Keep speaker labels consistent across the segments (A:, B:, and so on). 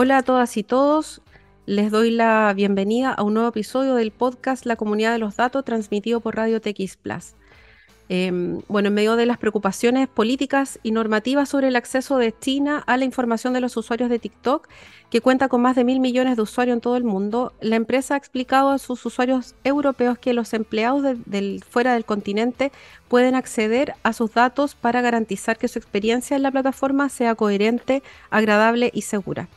A: Hola a todas y todos. Les doy la bienvenida a un nuevo episodio del podcast La Comunidad de los Datos transmitido por Radio TX Plus. Em, bueno, en medio de las preocupaciones políticas y normativas sobre el acceso de China a la información de los usuarios de TikTok, que cuenta con más de mil millones de usuarios en todo el mundo, la empresa ha explicado a sus usuarios europeos que los empleados fuera del continente pueden acceder a sus datos para garantizar que su experiencia en la plataforma sea coherente, agradable y segura.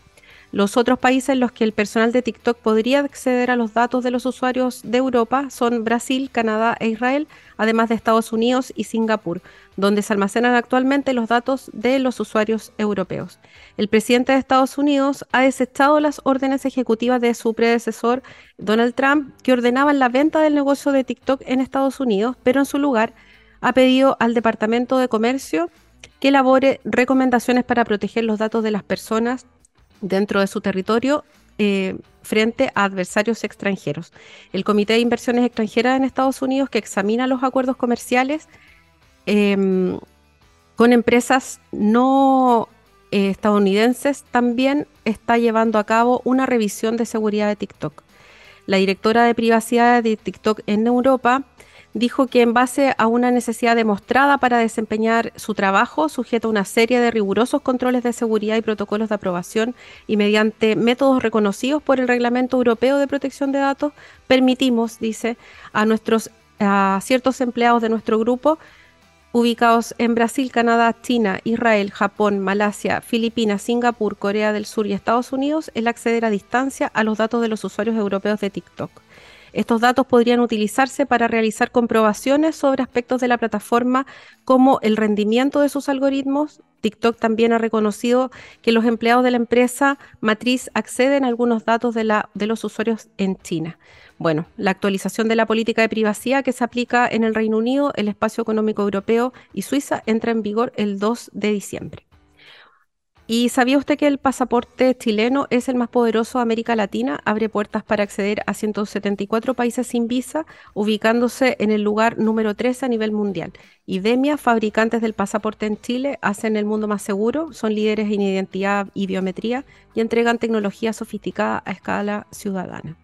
A: Los otros países en los que el personal de TikTok podría acceder a los datos de los usuarios de Europa son Brasil, Canadá e Israel, además de Estados Unidos y Singapur, donde se almacenan actualmente los datos de los usuarios europeos. El presidente de Estados Unidos ha desechado las órdenes ejecutivas de su predecesor, Donald Trump, que ordenaban la venta del negocio de TikTok en Estados Unidos, pero en su lugar ha pedido al Departamento de Comercio que elabore recomendaciones para proteger los datos de las personas dentro de su territorio eh, frente a adversarios extranjeros. El Comité de Inversiones Extranjeras en Estados Unidos, que examina los acuerdos comerciales em, con empresas no eh, estadounidenses, también está llevando a cabo una revisión de seguridad de TikTok. La directora de privacidad de TikTok en Europa dijo que en base a una necesidad demostrada para desempeñar su trabajo, sujeta a una serie de rigurosos controles de seguridad y protocolos de aprobación y mediante métodos reconocidos por el Reglamento Europeo de Protección de Datos, permitimos, dice, a nuestros a ciertos empleados de nuestro grupo ubicados en Brasil, Canadá, China, Israel, Japón, Malasia, Filipinas, Singapur, Corea del Sur y Estados Unidos el acceder a distancia a los datos de los usuarios europeos de TikTok. Estos datos podrían utilizarse para realizar comprobaciones sobre aspectos de la plataforma como el rendimiento de sus algoritmos. TikTok también ha reconocido que los empleados de la empresa matriz acceden a algunos datos de, de los usuarios en China. Bueno, la actualización de la política de privacidad que se aplica en el Reino Unido, el Espacio Económico Europeo y Suiza entra en vigor el 2 de diciembre. ¿Y sabía usted que el pasaporte chileno es el más poderoso de América Latina? Abre puertas para acceder a 174 países sin visa, ubicándose en el lugar número 13 a nivel mundial. IDEMIA, fabricantes del pasaporte en Chile, hacen el mundo más seguro, son líderes en identidad y biometría y entregan tecnología sofisticada a escala ciudadana.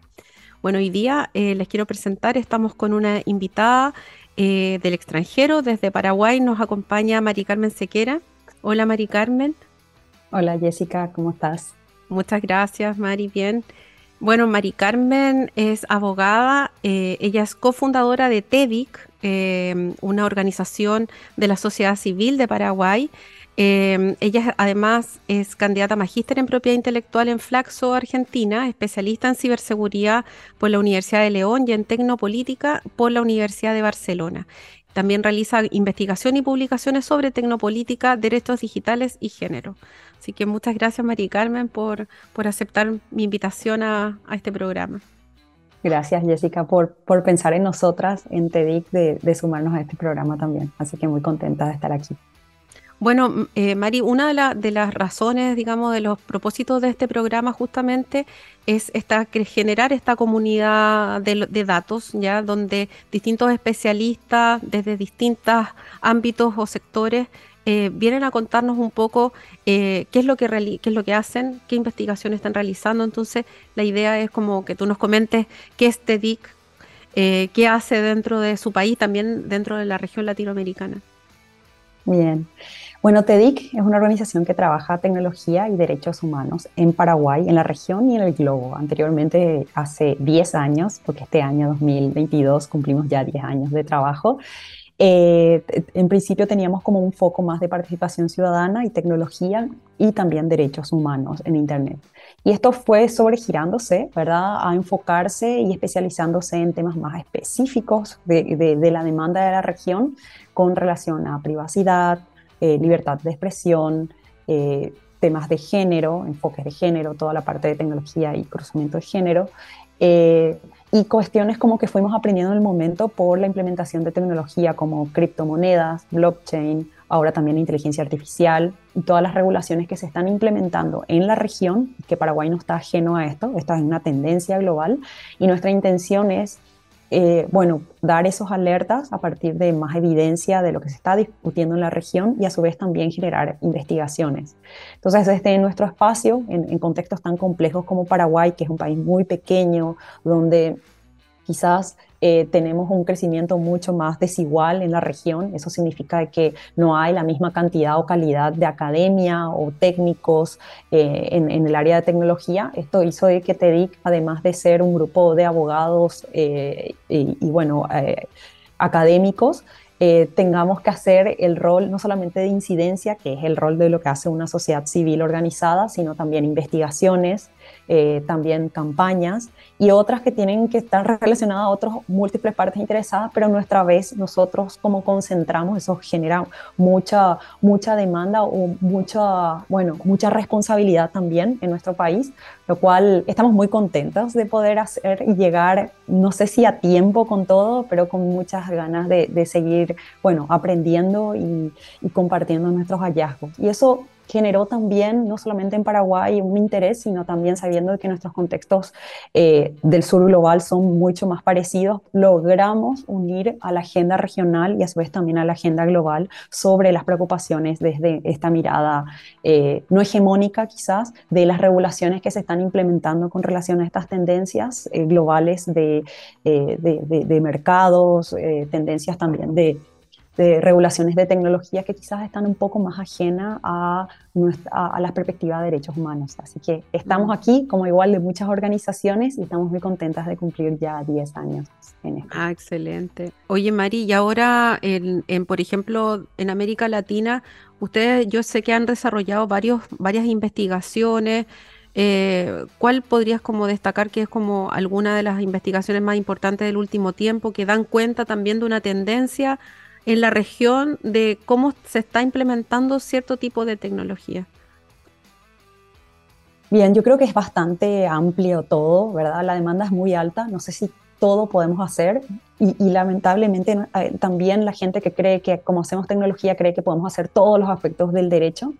A: Bueno, hoy día eh, les quiero presentar, estamos con una invitada eh, del extranjero, desde Paraguay nos acompaña Mari Carmen Sequera. Hola Mari Carmen.
B: Hola Jessica, ¿cómo estás?
A: Muchas gracias, Mari. Bien. Bueno, Mari Carmen es abogada, eh, ella es cofundadora de TEDIC, eh, una organización de la sociedad civil de Paraguay. Eh, ella además es candidata a magíster en propiedad intelectual en Flaxo, Argentina, especialista en ciberseguridad por la Universidad de León y en tecnopolítica por la Universidad de Barcelona. También realiza investigación y publicaciones sobre tecnopolítica, derechos digitales y género. Así que muchas gracias, Mari Carmen, por, por aceptar mi invitación a, este programa.
B: Gracias, Jessica, por, por pensar en nosotras, en TEDIC, de sumarnos a este programa también. Así que muy contenta de estar aquí.
A: Bueno, eh, Mari, una de, las razones, digamos, de los propósitos de este programa justamente es esta, generar esta comunidad de, datos, ya donde distintos especialistas desde distintos ámbitos o sectores eh, vienen a contarnos un poco eh, qué, es lo que qué es lo que hacen, qué investigaciones están realizando. Entonces, la idea es como que tú nos comentes qué es TEDIC, qué hace dentro de su país, también dentro de la región latinoamericana.
B: Bien. Bueno, TEDIC es una organización que trabaja tecnología y derechos humanos en Paraguay, en la región y en el globo. Anteriormente, hace 10 años, porque este año 2022 cumplimos ya 10 años de trabajo, eh, en principio teníamos como un foco más de participación ciudadana y tecnología y también derechos humanos en Internet. Y esto fue sobregirándose, ¿verdad?, a enfocarse y especializándose en temas más específicos de, de la demanda de la región con relación a privacidad, eh, libertad de expresión, eh, temas de género, enfoques de género, toda la parte de tecnología y cruzamiento de género, eh, y cuestiones como que fuimos aprendiendo en el momento por la implementación de tecnología como criptomonedas, blockchain, ahora también inteligencia artificial y todas las regulaciones que se están implementando en la región, que Paraguay no está ajeno a esto, esta es una tendencia global y nuestra intención es eh, bueno, dar esos alertas a partir de más evidencia de lo que se está discutiendo en la región y a su vez también generar investigaciones. Entonces, en nuestro espacio, en contextos tan complejos como Paraguay, que es un país muy pequeño, donde quizás eh, tenemos un crecimiento mucho más desigual en la región. Eso significa que no hay la misma cantidad o calidad de academia o técnicos eh, en, el área de tecnología. Esto hizo que TEDIC, además de ser un grupo de abogados eh, y, bueno, académicos, tengamos que hacer el rol no solamente de incidencia, que es el rol de lo que hace una sociedad civil organizada, sino también investigaciones, eh, también campañas y otras que tienen que estar relacionadas a otras múltiples partes interesadas, pero nuestra vez nosotros como concentramos, eso genera mucha, mucha demanda o mucha, bueno, mucha responsabilidad también en nuestro país, lo cual estamos muy contentos de poder hacer y llegar, no sé si a tiempo con todo, pero con muchas ganas de, de seguir, bueno, aprendiendo y, y compartiendo nuestros hallazgos. Y eso generó también, no solamente en Paraguay, un interés, sino también sabiendo que nuestros contextos eh, del sur global son mucho más parecidos, logramos unir a la agenda regional y a su vez también a la agenda global sobre las preocupaciones desde esta mirada eh, no hegemónica quizás de las regulaciones que se están implementando con relación a estas tendencias eh, globales de, de, de mercados, tendencias también de de regulaciones de tecnología que quizás están un poco más ajenas a, a, las perspectivas de derechos humanos. Así que estamos aquí, como igual de muchas organizaciones, y estamos muy contentas de cumplir ya 10 años en esto.
A: Ah, excelente. Oye, Mari, y ahora, en, por ejemplo, en América Latina, ustedes, yo sé que han desarrollado varios, varias investigaciones. Eh, ¿Cuál podrías como destacar que es como alguna de las investigaciones más importantes del último tiempo que dan cuenta también de una tendencia en la región de cómo se está implementando cierto tipo de tecnología?
B: Bien, yo creo que es bastante amplio todo, ¿verdad? La demanda es muy alta, no sé si todo podemos hacer y, lamentablemente eh, también la gente que cree que como hacemos tecnología cree que podemos hacer todos los aspectos del derecho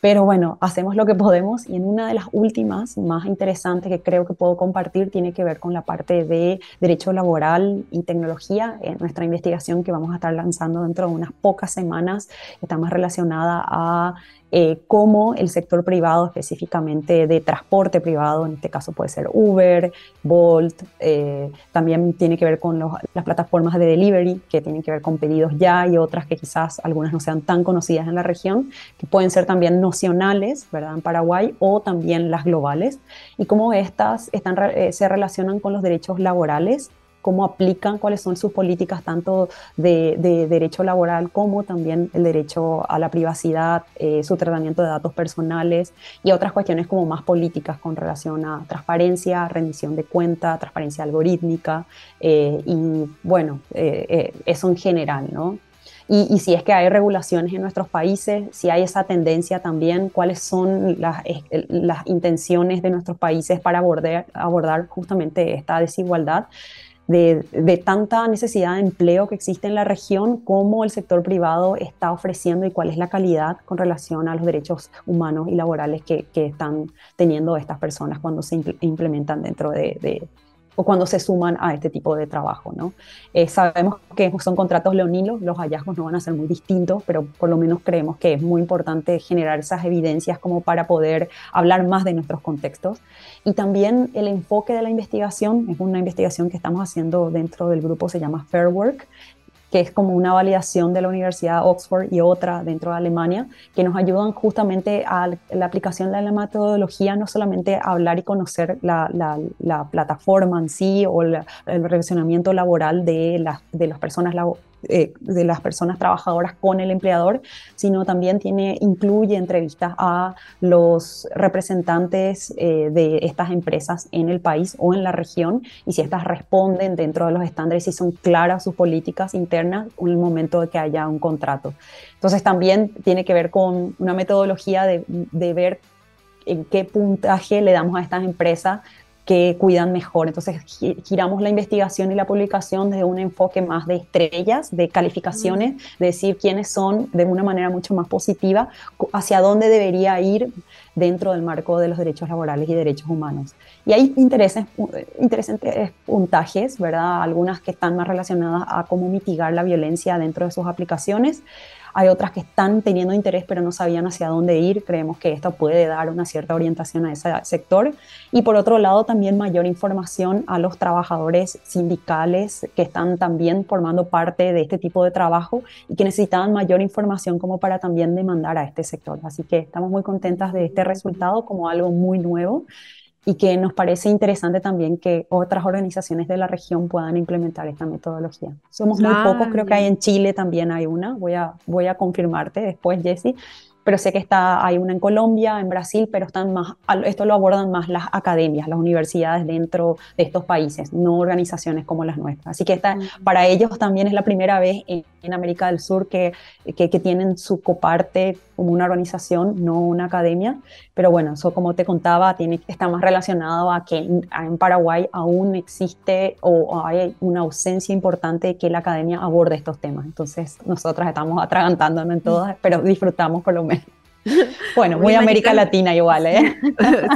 B: pero bueno, hacemos lo que podemos y en una de las últimas, más interesantes que creo que puedo compartir, tiene que ver con la parte de derecho laboral y tecnología. En nuestra investigación que vamos a estar lanzando dentro de unas pocas semanas está más relacionada a eh, el sector privado, específicamente de transporte privado, en este caso puede ser Uber, Bolt, eh, también tiene que ver con las plataformas de delivery, que tienen que ver con pedidos ya y otras que quizás algunas no sean tan conocidas en la región, que pueden ser también nocionales, ¿verdad? En Paraguay, o también las globales, y cómo estas están, eh, se relacionan con los derechos laborales cómo aplican, cuáles son sus políticas tanto de, derecho laboral como también el derecho a la privacidad, eh, su tratamiento de datos personales y otras cuestiones como más políticas con relación a transparencia, rendición de cuenta, transparencia algorítmica eh, y bueno, eh, eso en general, ¿no? Y, si es que hay regulaciones en nuestros países, si hay esa tendencia también, cuáles son las, las intenciones de nuestros países para abordar, abordar justamente esta desigualdad de, tanta necesidad de empleo que existe en la región, cómo el sector privado está ofreciendo y cuál es la calidad con relación a los derechos humanos y laborales que, están teniendo estas personas cuando se implementan dentro de, o cuando se suman a este tipo de trabajo. ¿no? Eh, sabemos que son contratos leoninos, los hallazgos no van a ser muy distintos, pero por lo menos creemos que es muy importante generar esas evidencias como para poder hablar más de nuestros contextos. Y también el enfoque de la investigación, es una investigación que estamos haciendo dentro del grupo, se llama Fair Work, que es como una validación de la Universidad de Oxford y otra dentro de Alemania, que nos ayudan justamente a la aplicación de la metodología, no solamente a hablar y conocer la, plataforma en sí o el relacionamiento laboral de, las de las personas eh, de las personas trabajadoras con el empleador, sino también tiene, incluye entrevistas a los representantes eh, de estas empresas en el país o en la región y si estas responden dentro de los estándares, si son claras sus políticas internas en el momento de que haya un contrato. Entonces también tiene que ver con una metodología de, de ver en qué puntaje le damos a estas empresas que cuidan mejor. Entonces giramos la investigación y la publicación desde un enfoque más de estrellas, de calificaciones, de decir quiénes son de una manera mucho más positiva, hacia dónde debería ir dentro del marco de los derechos laborales y derechos humanos. Y hay intereses, interesantes puntajes, ¿verdad? Algunas que están más relacionadas a cómo mitigar la violencia dentro de sus aplicaciones. Hay otras que están teniendo interés pero no sabían hacia dónde ir. Creemos que esto puede dar una cierta orientación a ese sector. Y por otro lado, también mayor información a los trabajadores sindicales que están también formando parte de este tipo de trabajo y que necesitaban mayor información como para también demandar a este sector. Así que estamos muy contentas de este resultado como algo muy nuevo y que nos parece interesante también que otras organizaciones de la región puedan implementar esta metodología. Somos muy pocos, creo que hay en Chile también hay una, voy a, voy a confirmarte después, Jessie, pero sé que está, hay una en Colombia, en Brasil, pero están más, esto lo abordan más las academias, las universidades dentro de estos países, no organizaciones como las nuestras. Así que esta, para ellos también es la primera vez en, América del Sur que, que, tienen su coparte como una organización, no una academia, pero bueno, eso como te contaba, tiene, está más relacionado a que en, Paraguay aún existe o, hay una ausencia importante de que la academia aborde estos temas. Entonces, nosotros estamos atragantándonos en todas, pero disfrutamos por lo menos. Bueno, muy, América Latina igual, ¿eh?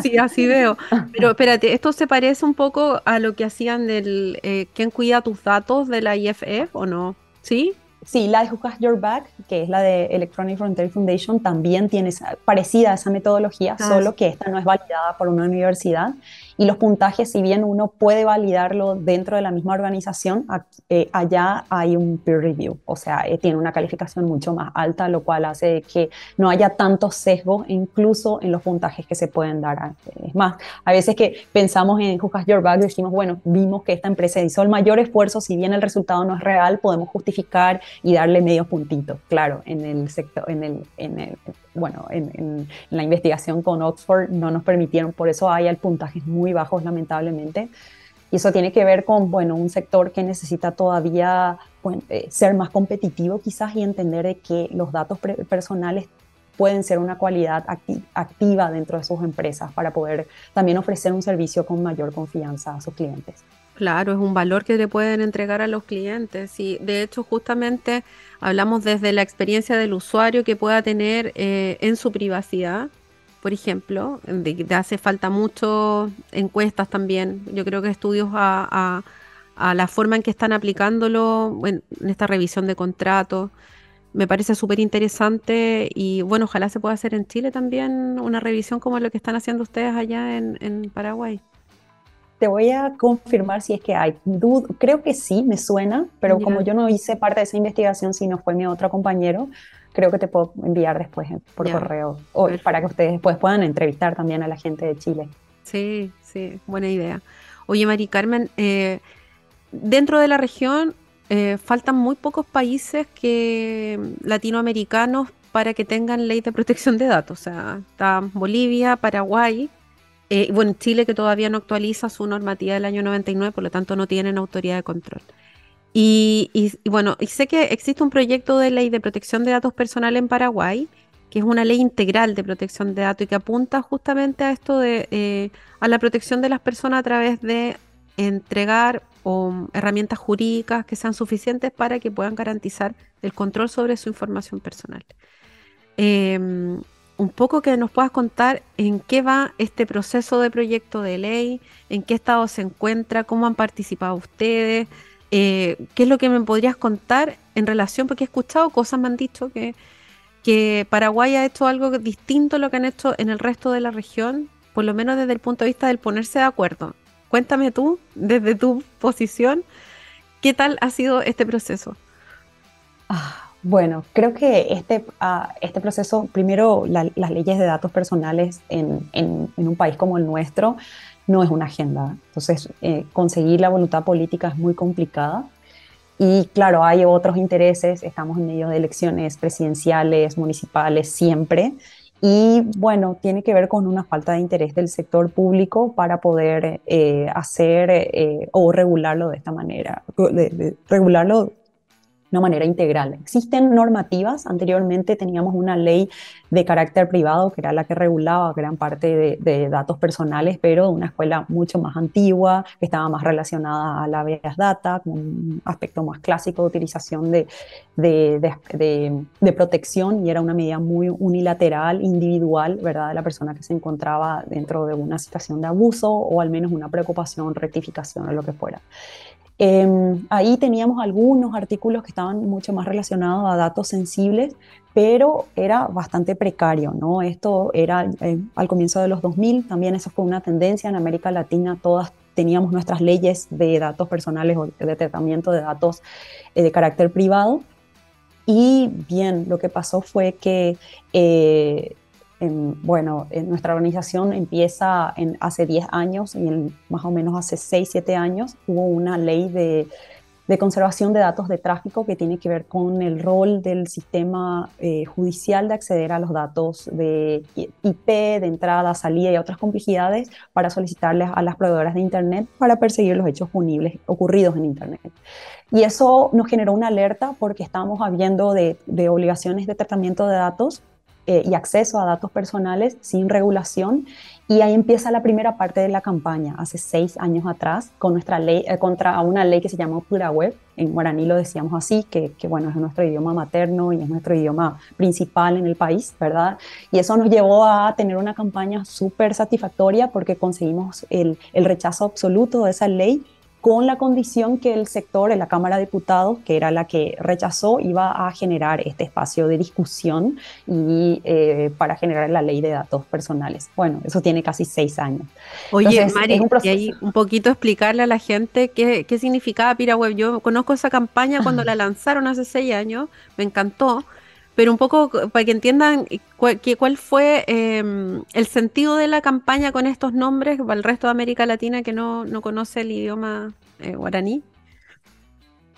A: Sí, así veo. Pero espérate, esto se parece un poco a lo que hacían del eh, ¿Quién cuida tus datos de la IFF o no? ¿Sí?
B: Sí, la de Who Your Back, que es la de Electronic Frontier Foundation, también tiene parecida a esa metodología, ah, solo que esta no es validada por una universidad y los puntajes, si bien uno puede validarlo dentro de la misma organización, eh, allá hay un peer review, o sea, eh, tiene una calificación mucho más alta, lo cual hace que no haya tantos sesgos incluso en los puntajes que se pueden dar. Es más, a veces que pensamos en Who Your Back, decimos, bueno, vimos que esta empresa hizo el mayor esfuerzo, si bien el resultado no es real, podemos justificar y darle medio puntito. Claro, en el sector, en el, en el bueno, en, la investigación con Oxford no nos permitieron, por eso hay puntajes muy bajos lamentablemente. Y eso tiene que ver con, bueno, un sector que necesita todavía eh, ser más competitivo quizás y entender de que los datos personales pueden ser una cualidad activa dentro de sus empresas para poder también ofrecer un servicio con mayor confianza a sus clientes.
A: Claro, es un valor que le pueden entregar a los clientes. Y de hecho, justamente hablamos desde la experiencia del usuario que pueda tener eh, en su privacidad. Por ejemplo, de, hace falta mucho encuestas también. Yo creo que estudios a, la forma en que están aplicándolo en, esta revisión de contratos. Me parece súper interesante y bueno, ojalá se pueda hacer en Chile también una revisión como lo que están haciendo ustedes allá en Paraguay
B: te voy a confirmar si es que hay. creo que sí, me suena, pero como yo no hice parte de esa investigación, sino fue mi otro compañero, creo que te puedo enviar después por correo o para que ustedes después puedan entrevistar también a la gente de Chile.
A: Sí, sí, buena idea. Oye, Mari Carmen, eh, dentro de la región eh, faltan muy pocos países que latinoamericanos para que tengan ley de protección de datos. O sea, está Bolivia, Paraguay, eh, bueno, Chile que todavía no actualiza su normativa del año 99, por lo tanto no tienen autoridad de control. Y, bueno, y sé que existe un proyecto de ley de protección de datos personales en Paraguay, que es una ley integral de protección de datos y que apunta justamente a esto de eh, a la protección de las personas a través de entregar herramientas jurídicas que sean suficientes para que puedan garantizar el control sobre su información personal. Em, un poco que nos puedas contar en qué va este proceso de proyecto de ley, en qué estado se encuentra, cómo han participado ustedes, eh, qué es lo que me podrías contar en relación, porque he escuchado cosas, me han dicho que, Paraguay ha hecho algo distinto a lo que han hecho en el resto de la región, por lo menos desde el punto de vista del ponerse de acuerdo. Cuéntame tú, desde tu posición, ¿qué tal ha sido este proceso?
B: Ah bueno, creo que este, ah, este proceso, primero las leyes de datos personales en, en, un país como el nuestro no es una agenda. Entonces, eh, conseguir la voluntad política es muy complicada. Y claro, hay otros intereses, estamos en medio de elecciones presidenciales, municipales, siempre. Y bueno, tiene que ver con una falta de interés del sector público para poder eh, hacer eh, o regularlo de esta manera, regularlo una manera integral. Existen normativas, anteriormente teníamos una ley de carácter privado que era la que regulaba gran parte de, datos personales, pero una escuela mucho más antigua, que estaba más relacionada a la Big Data, con un aspecto más clásico de utilización de, de, protección y era una medida muy unilateral, individual, ¿verdad?, de la persona que se encontraba dentro de una situación de abuso o al menos una preocupación, rectificación o lo que fuera. Em, ahí teníamos algunos artículos que estaban mucho más relacionados a datos sensibles, pero era bastante precario, ¿no? Esto era eh, al comienzo de los 2000, también eso fue una tendencia en América Latina, todas teníamos nuestras leyes de datos personales o de tratamiento de datos eh, de carácter privado. Y bien, lo que pasó fue que eh, bueno, en nuestra organización empieza en, hace 10 años y en, más o menos hace 6, 7 años hubo una ley de, de, conservación de datos de tráfico que tiene que ver con el rol del sistema eh, judicial de acceder a los datos de IP, de entrada, salida y otras complejidades para solicitarles a las proveedoras de Internet para perseguir los hechos punibles ocurridos en Internet. Y eso nos generó una alerta porque estábamos habiendo de, de obligaciones de tratamiento de datos eh, y acceso a datos personales sin regulación. Y ahí empieza la primera parte de la campaña, hace seis años atrás, con nuestra ley, eh, contra una ley que se llamó Pura Web. En guaraní lo decíamos así, que, que, bueno, es nuestro idioma materno y es nuestro idioma principal en el país, ¿verdad? Y eso nos llevó a tener una campaña súper satisfactoria porque conseguimos el, el rechazo absoluto de esa ley con la condición que el sector, en la Cámara de Diputados, que era la que rechazó, iba a generar este espacio de discusión y eh, para generar la ley de datos personales. Bueno, eso tiene casi seis años.
A: Oye, Mari, y ahí un poquito explicarle a la gente qué, qué significaba PiraWeb. Yo conozco esa campaña cuando la lanzaron hace seis años, me encantó pero un poco para que entiendan cuál, cuál fue em, el sentido de la campaña con estos nombres para el resto de América Latina que no, no conoce el idioma eh, guaraní.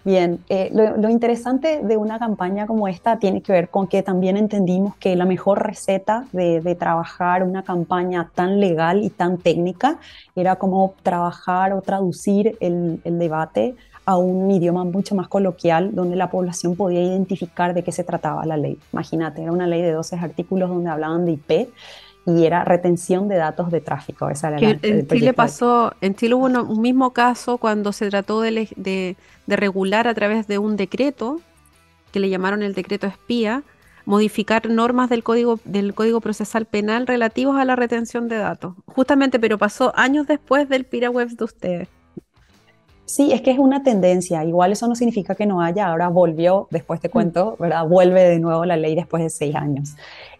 B: Bien, eh, lo, interesante de una campaña como esta tiene que ver con que también entendimos que la mejor receta de, de, trabajar una campaña tan legal y tan técnica era como trabajar o traducir el, el debate a un idioma mucho más coloquial donde la población podía identificar de qué se trataba la ley. Imagínate, era una ley de 12 artículos donde hablaban de IP y era retención de datos de tráfico.
A: en Chile pasó, en Chile hubo un mismo caso cuando se trató de, de, regular a través de un decreto, que le llamaron el decreto espía, modificar normas del código, del código procesal penal relativos a la retención de datos. Justamente, pero pasó años después del PiraWeb de ustedes.
B: Sí, es que es una tendencia. Igual eso no significa que no haya. Ahora volvió, después te mm. cuento, ¿verdad? Vuelve de nuevo la ley después de seis años.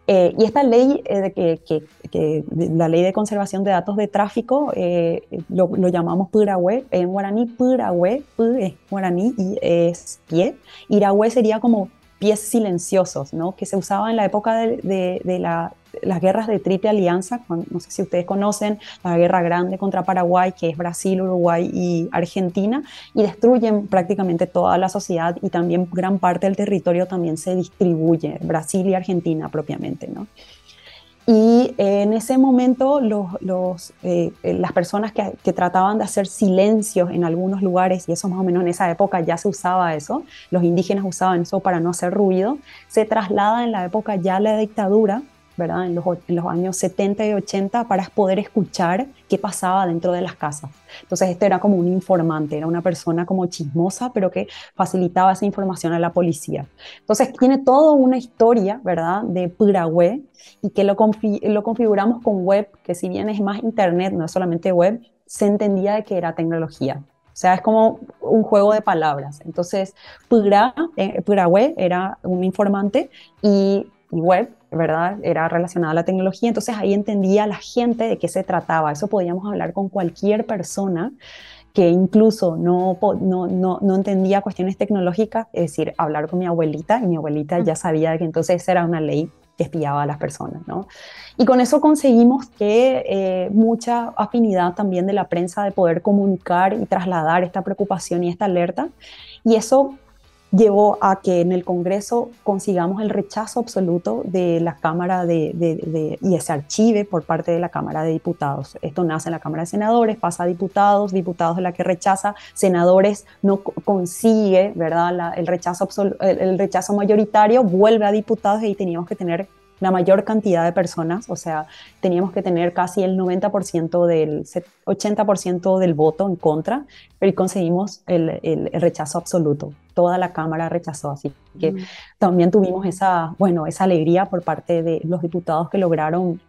B: Eh, y esta ley, eh, que, que, la ley de conservación de datos de tráfico, eh, lo, llamamos Purahue, en guaraní Purahue, Pu es guaraní y es pie. Irahue sería como pies silenciosos, ¿no? que se usaba en la época de, de, la, las guerras de Triple Alianza, no sé si ustedes conocen, la guerra grande contra Paraguay, que es Brasil, Uruguay y Argentina, y destruyen prácticamente toda la sociedad y también gran parte del territorio también se distribuye, Brasil y Argentina propiamente. ¿no? Y en ese momento los, eh, las personas que, que, trataban de hacer silencios en algunos lugares, y eso más o menos en esa época ya se usaba eso, los indígenas usaban eso para no hacer ruido, se traslada en la época ya la dictadura ¿verdad? En los, años 70 y 80 para poder escuchar qué pasaba dentro de las casas. Entonces, esto era como un informante, era una persona como chismosa, pero que facilitaba esa información a la policía. Entonces, tiene toda una historia, ¿verdad?, de web y que lo, lo configuramos con web, que si bien es más internet, no es solamente web, se entendía de que era tecnología. O sea, es como un juego de palabras. Entonces, eh, web era un informante y web ¿verdad? Era relacionada a la tecnología, entonces ahí entendía la gente de qué se trataba. Eso podíamos hablar con cualquier persona que incluso no, no, no, no, entendía cuestiones tecnológicas, es decir, hablar con mi abuelita y mi abuelita ya sabía que entonces era una ley que espiaba a las personas, ¿no? Y con eso conseguimos que eh, mucha afinidad también de la prensa de poder comunicar y trasladar esta preocupación y esta alerta. Y eso llevó a que en el Congreso consigamos el rechazo absoluto de la Cámara de, y se archive por parte de la Cámara de Diputados. Esto nace en la Cámara de Senadores, pasa a diputados, diputados de la que rechaza, senadores no consigue, ¿verdad? el, rechazo el rechazo mayoritario, vuelve a diputados y ahí teníamos que tener la mayor cantidad de personas, o sea, teníamos que tener casi el 90% del 80% del voto en contra, pero conseguimos el, el, rechazo absoluto. Toda la Cámara rechazó, así que mm. también tuvimos esa, bueno, esa alegría por parte de los diputados que lograron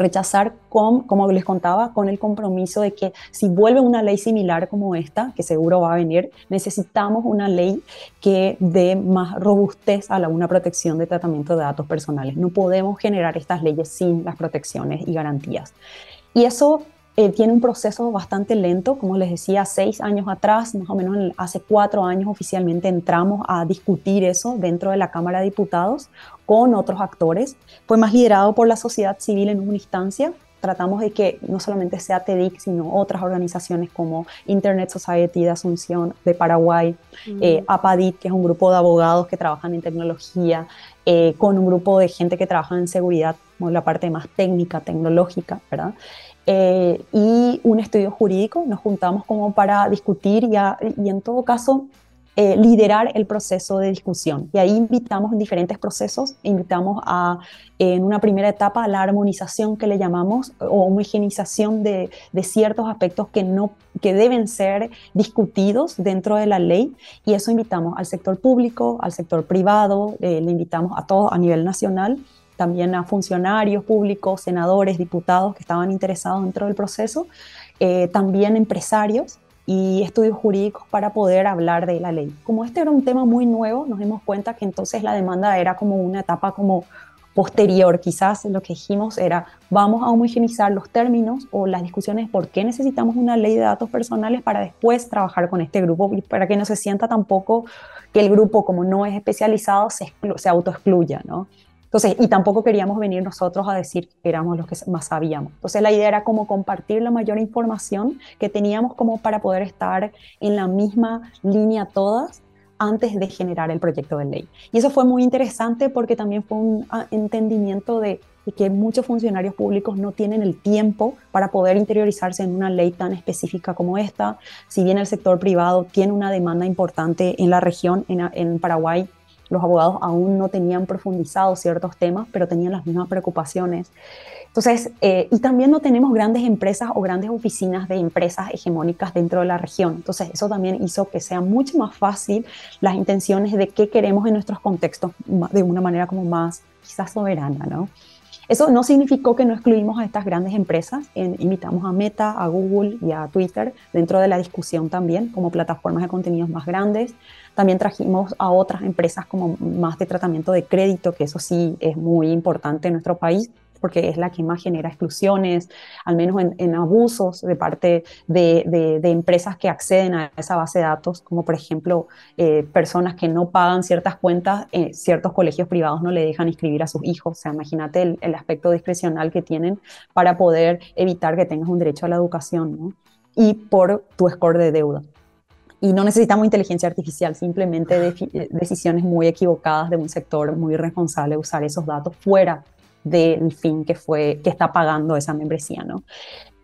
B: rechazar con, como les contaba, con el compromiso de que si vuelve una ley similar como esta, que seguro va a venir, necesitamos una ley que dé más robustez a la, una protección de tratamiento de datos personales. No podemos generar estas leyes sin las protecciones y garantías. Y eso eh, tiene un proceso bastante lento, como les decía, seis años atrás, más o menos hace cuatro años oficialmente entramos a discutir eso dentro de la Cámara de Diputados con otros actores. Fue más liderado por la sociedad civil en una instancia. Tratamos de que no solamente sea TEDIC, sino otras organizaciones como Internet Society de Asunción de Paraguay, eh, APADIT, que es un grupo de abogados que trabajan en tecnología, eh, con un grupo de gente que trabaja en seguridad, como la parte más técnica, tecnológica, ¿verdad? Eh, y un estudio jurídico. Nos juntamos como para discutir y, y en todo caso eh, liderar el proceso de discusión. Y ahí invitamos en diferentes procesos, invitamos a, en una primera etapa a la armonización que le llamamos o homogenización de, de ciertos aspectos que, no, que deben ser discutidos dentro de la ley. Y eso invitamos al sector público, al sector privado, eh, le invitamos a todos a nivel nacional también a funcionarios públicos, senadores, diputados que estaban interesados dentro del proceso, eh, también empresarios y estudios jurídicos para poder hablar de la ley. Como este era un tema muy nuevo, nos dimos cuenta que entonces la demanda era como una etapa como posterior. Quizás lo que dijimos era, vamos a homogenizar los términos o las discusiones por qué necesitamos una ley de datos personales para después trabajar con este grupo y para que no se sienta tampoco que el grupo, como no es especializado, se, se autoexcluya, ¿no? Entonces, y tampoco queríamos venir nosotros a decir que éramos los que más sabíamos. Entonces, la idea era como compartir la mayor información que teníamos como para poder estar en la misma línea todas antes de generar el proyecto de ley. Y eso fue muy interesante porque también fue un ah, entendimiento de, que muchos funcionarios públicos no tienen el tiempo para poder interiorizarse en una ley tan específica como esta. Si bien el sector privado tiene una demanda importante en la región, en, en Paraguay los abogados aún no tenían profundizado ciertos temas, pero tenían las mismas preocupaciones. Entonces, eh, y también no tenemos grandes empresas o grandes oficinas de empresas hegemónicas dentro de la región. Entonces, eso también hizo que sea mucho más fácil las intenciones de qué queremos en nuestros contextos de una manera como más quizás soberana, ¿no? Eso no significó que no excluimos a estas grandes empresas. invitamos a Meta, a Google y a Twitter dentro de la discusión también como plataformas de contenidos más grandes. También trajimos a otras empresas como más de tratamiento de crédito, que eso sí es muy importante en nuestro país porque es la que más genera exclusiones, al menos en, abusos de parte de, empresas que acceden a esa base de datos, como por ejemplo eh, personas que no pagan ciertas cuentas, eh, ciertos colegios privados no le dejan inscribir a sus hijos. O sea, imagínate el, el, aspecto discrecional que tienen para poder evitar que tengas un derecho a la educación, ¿no? Y por tu score de deuda y no necesitamos inteligencia artificial, simplemente de, decisiones muy equivocadas de un sector muy irresponsable usar esos datos fuera del fin que fue que está pagando esa membresía, ¿no?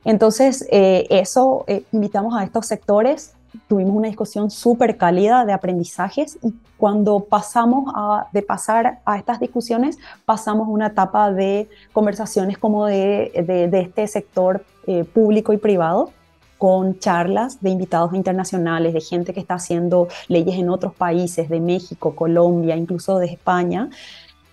B: Entonces, eh, eso eh, invitamos a estos sectores, tuvimos una discusión súper cálida de aprendizajes y cuando pasamos a, de pasar a estas discusiones, pasamos una etapa de conversaciones como de, de, este sector eh, público y privado con charlas de invitados internacionales, de gente que está haciendo leyes en otros países, de México, Colombia, incluso de España,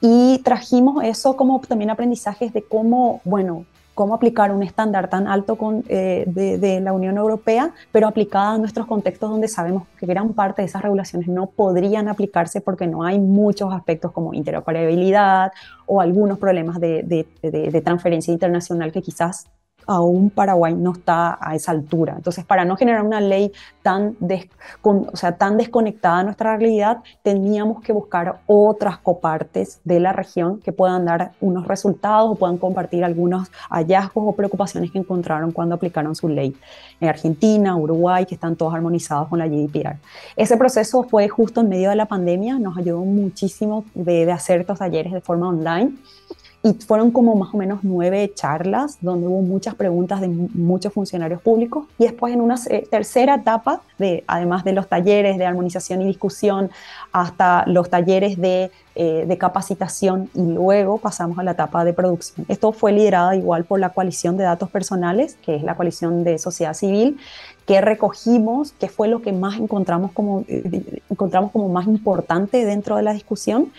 B: y trajimos eso como también aprendizajes de cómo, bueno, cómo aplicar un estándar tan alto con, eh, de, la Unión Europea, pero aplicada a nuestros contextos donde sabemos que gran parte de esas regulaciones no podrían aplicarse porque no hay muchos aspectos como interoperabilidad o algunos problemas de, de transferencia internacional que quizás aún Paraguay no está a esa altura. Entonces, para no generar una ley tan, o sea, tan desconectada de nuestra realidad, teníamos que buscar otras copartes de la región que puedan dar unos resultados o puedan compartir algunos hallazgos o preocupaciones que encontraron cuando aplicaron su ley. En Argentina, Uruguay, que están todos armonizados con la GDPR. Ese proceso fue justo en medio de la pandemia, nos ayudó muchísimo de, de hacer estos talleres de forma online y fueron como más o menos nueve charlas donde hubo muchas preguntas de muchos funcionarios públicos y después en una tercera etapa, de, además de los talleres de armonización y discusión, hasta los talleres de, eh, de capacitación y luego pasamos a la etapa de producción. Esto fue liderado igual por la coalición de datos personales, que es la coalición de sociedad civil, que recogimos, que fue lo que más encontramos como, eh, encontramos como más importante dentro de la discusión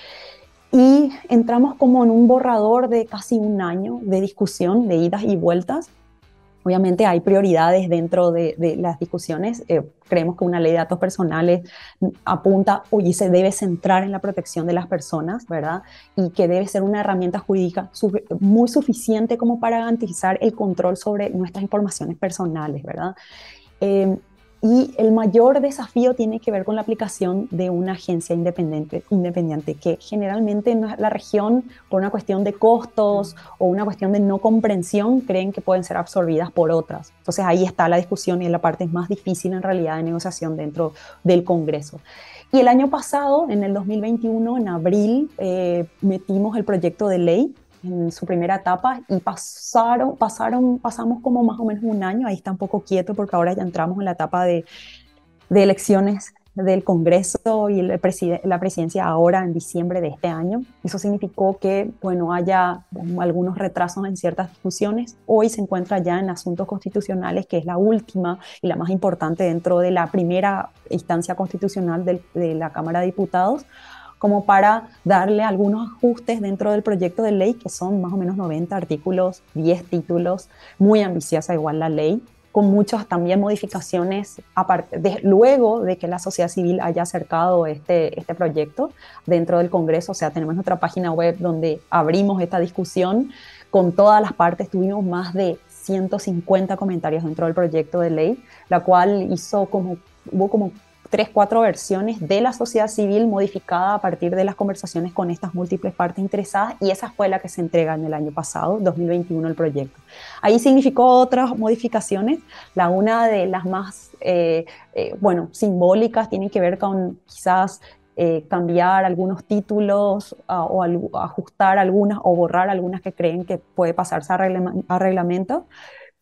B: y entramos como en un borrador de casi un año de discusión, de idas y vueltas. Obviamente hay prioridades dentro de, las discusiones. Eh, creemos que una ley de datos personales apunta y se debe centrar en la protección de las personas, ¿verdad? Y que debe ser una herramienta jurídica muy suficiente como para garantizar el control sobre nuestras informaciones personales, ¿verdad? Eh, y el mayor desafío tiene que ver con la aplicación de una agencia independiente, independiente que generalmente en la región, por una cuestión de costos o una cuestión de no comprensión, creen que pueden ser absorbidas por otras. Entonces ahí está la discusión y es la parte más difícil en realidad de negociación dentro del Congreso. Y el año pasado, en el 2021, en abril, eh, metimos el proyecto de ley en su primera etapa y pasaron, pasaron, pasamos como más o menos un año, ahí está un poco quieto porque ahora ya entramos en la etapa de, de elecciones del Congreso y la presidencia ahora en diciembre de este año. Eso significó que, bueno, haya algunos retrasos en ciertas discusiones. Hoy se encuentra ya en asuntos constitucionales, que es la última y la más importante dentro de la primera instancia constitucional de la Cámara de Diputados como para darle algunos ajustes dentro del proyecto de ley, que son más o menos 90 artículos, 10 títulos, muy ambiciosa igual la ley, con muchas también modificaciones de, luego de que la sociedad civil haya acercado este, este proyecto dentro del Congreso. O sea, tenemos nuestra página web donde abrimos esta discusión con todas las partes. Tuvimos más de 150 comentarios dentro del proyecto de ley, la cual hizo como, hubo como tres, cuatro versiones de la sociedad civil modificada a partir de las conversaciones con estas múltiples partes interesadas y esa fue la que se entrega en el año pasado, 2021, el proyecto. Ahí significó otras modificaciones, la una de las más, eh, eh, bueno, simbólicas tiene que ver con quizás eh, cambiar algunos títulos o ajustar algunas o borrar algunas que creen que puede pasarse a reglamento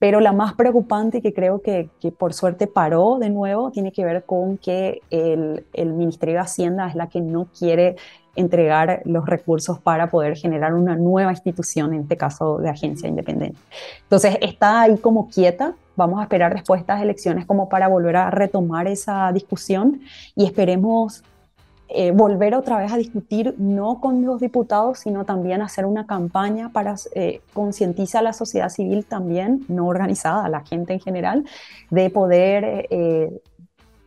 B: pero la más preocupante que creo que, que, por suerte paró de nuevo tiene que ver con que el, el, Ministerio de Hacienda es la que no quiere entregar los recursos para poder generar una nueva institución, en este caso de agencia independiente. Entonces está ahí como quieta, vamos a esperar después de estas elecciones como para volver a retomar esa discusión y esperemos eh, volver otra vez a discutir, no con los diputados, sino también hacer una campaña para eh, concientizar a la sociedad civil también, no organizada, a la gente en general, de poder eh,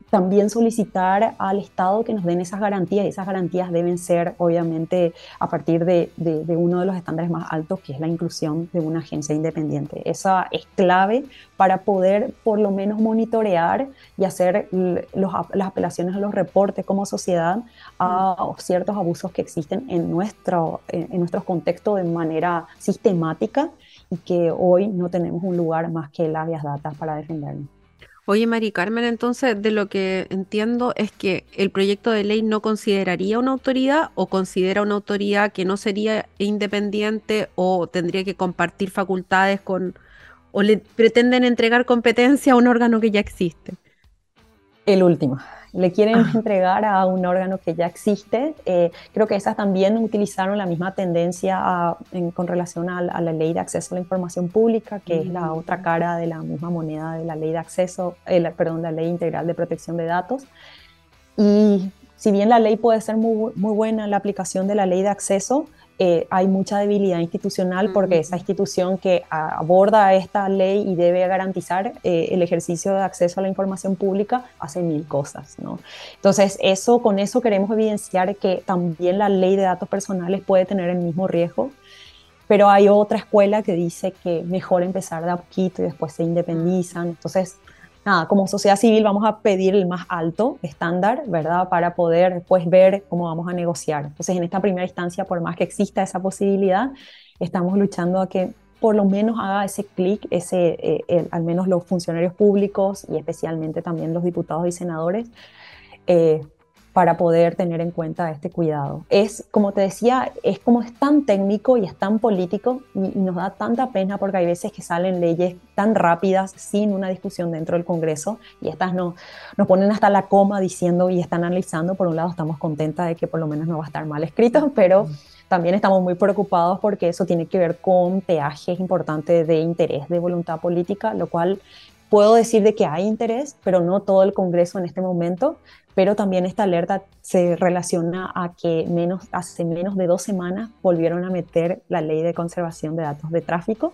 B: también solicitar al Estado que nos den esas garantías esas garantías deben ser obviamente a partir de, uno de los estándares más altos que es la inclusión de una agencia independiente. Esa es clave para poder por lo menos monitorear y hacer los, las apelaciones a los reportes como sociedad a ciertos abusos que existen en nuestro, en nuestros contextos de manera sistemática y que hoy no tenemos un lugar más que el Avias Data para defendernos.
A: Oye, Mari Carmen, entonces de lo que entiendo es que el proyecto de ley no consideraría una autoridad o considera una autoridad que no sería independiente o tendría que compartir facultades con o le pretenden entregar competencia a un órgano que ya existe.
B: El último le quieren entregar a un órgano que ya existe. Eh, creo que esas también utilizaron la misma tendencia con relación a, la ley de acceso a la información pública, que es la otra cara de la misma moneda de la ley de acceso, eh, perdón, la ley integral de protección de datos. Y si bien la ley puede ser muy, muy buena, la aplicación de la ley de acceso, eh, hay mucha debilidad institucional porque esa institución que aborda esta ley y debe garantizar eh, el ejercicio de acceso a la información pública hace mil cosas, ¿no? Entonces, eso, con eso queremos evidenciar que también la ley de datos personales puede tener el mismo riesgo pero hay otra escuela que dice que mejor empezar de a poquito y después se independizan. Entonces, nada, como sociedad civil vamos a pedir el más alto estándar, ¿verdad? Para poder después ver cómo vamos a negociar. Entonces, en esta primera instancia, por más que exista esa posibilidad, estamos luchando a que por lo menos haga ese clic, ese, eh, al menos los funcionarios públicos y especialmente también los diputados y senadores, eh, para poder tener en cuenta este cuidado. Es, como te decía, es como es tan técnico y es tan político y, nos da tanta pena porque hay veces que salen leyes tan rápidas sin una discusión dentro del Congreso y estas no, nos ponen hasta la coma diciendo y están analizando. Por un lado estamos contentas de que por lo menos no va a estar mal escrito, pero también estamos muy preocupados porque eso tiene que ver con peajes importantes de interés de voluntad política, lo cual puedo decir de que hay interés, pero no todo el Congreso en este momento pero también esta alerta se relaciona a que menos, hace menos de dos semanas volvieron a meter la ley de conservación de datos de tráfico.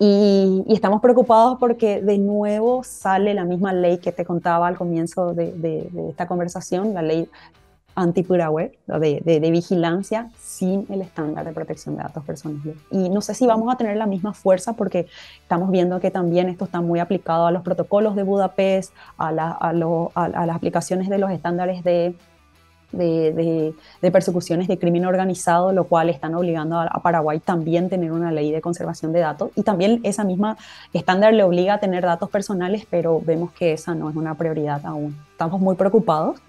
B: Y, estamos preocupados porque de nuevo sale la misma ley que te contaba al comienzo de, de esta conversación, la ley anti-puraware, de, de, vigilancia sin el estándar de protección de datos personales. Y no sé si vamos a tener la misma fuerza porque estamos viendo que también esto está muy aplicado a los protocolos de Budapest, a, la, a, a, las aplicaciones de los estándares de, de, de, persecuciones de crimen organizado, lo cual están obligando a, a, Paraguay también tener una ley de conservación de datos. Y también esa misma estándar le obliga a tener datos personales, pero vemos que esa no es una prioridad aún. Estamos muy preocupados.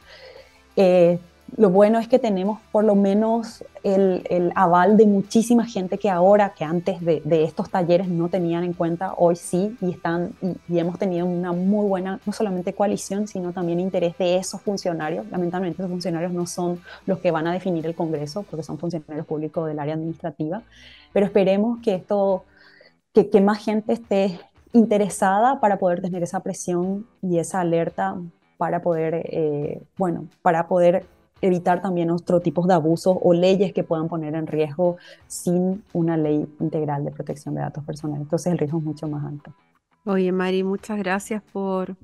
B: Eh, lo bueno es que tenemos por lo menos el, aval de muchísima gente que ahora, que antes de, estos talleres no tenían en cuenta, hoy sí, y, están, y, hemos tenido una muy buena, no solamente coalición, sino también interés de esos funcionarios. Lamentablemente esos funcionarios no son los que van a definir el Congreso, porque son funcionarios públicos del área administrativa, pero esperemos que esto, que, más gente esté interesada para poder tener esa presión y esa alerta para poder, eh, bueno, para poder evitar también otros tipos de abusos o leyes que puedan poner en riesgo sin una ley integral de protección de datos personales. Entonces el riesgo es mucho más alto.
A: Oye, Mari, muchas gracias por,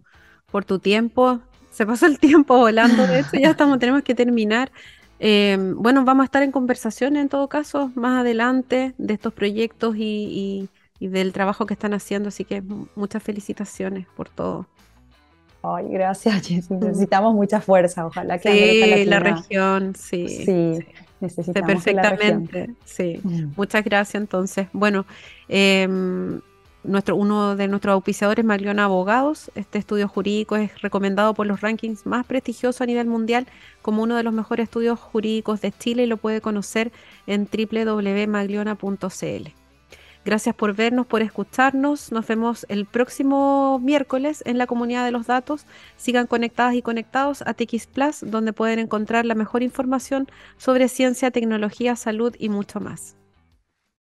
A: por tu tiempo. Se pasó el tiempo volando, de hecho, ya estamos, tenemos que terminar. Em, bueno, vamos a estar en conversación en todo caso más adelante de estos proyectos y, y del trabajo que están haciendo, así que muchas felicitaciones por todo.
B: Ay, gracias, Necesitamos mucha fuerza. Ojalá que
A: sí, la región, sí. Sí, necesitamos perfectamente. Sí. Mm. Muchas gracias. Entonces, bueno, em, nuestro, uno de nuestros auspiciadores, Magliona Abogados, este estudio jurídico es recomendado por los rankings más prestigiosos a nivel mundial como uno de los mejores estudios jurídicos de Chile y lo puede conocer en www.magliona.cl. Gracias por vernos, por escucharnos. Nos vemos el próximo miércoles en la comunidad de los datos. Sigan conectadas y conectados a TX Plus, donde pueden encontrar la mejor información sobre ciencia, tecnología, salud y mucho más.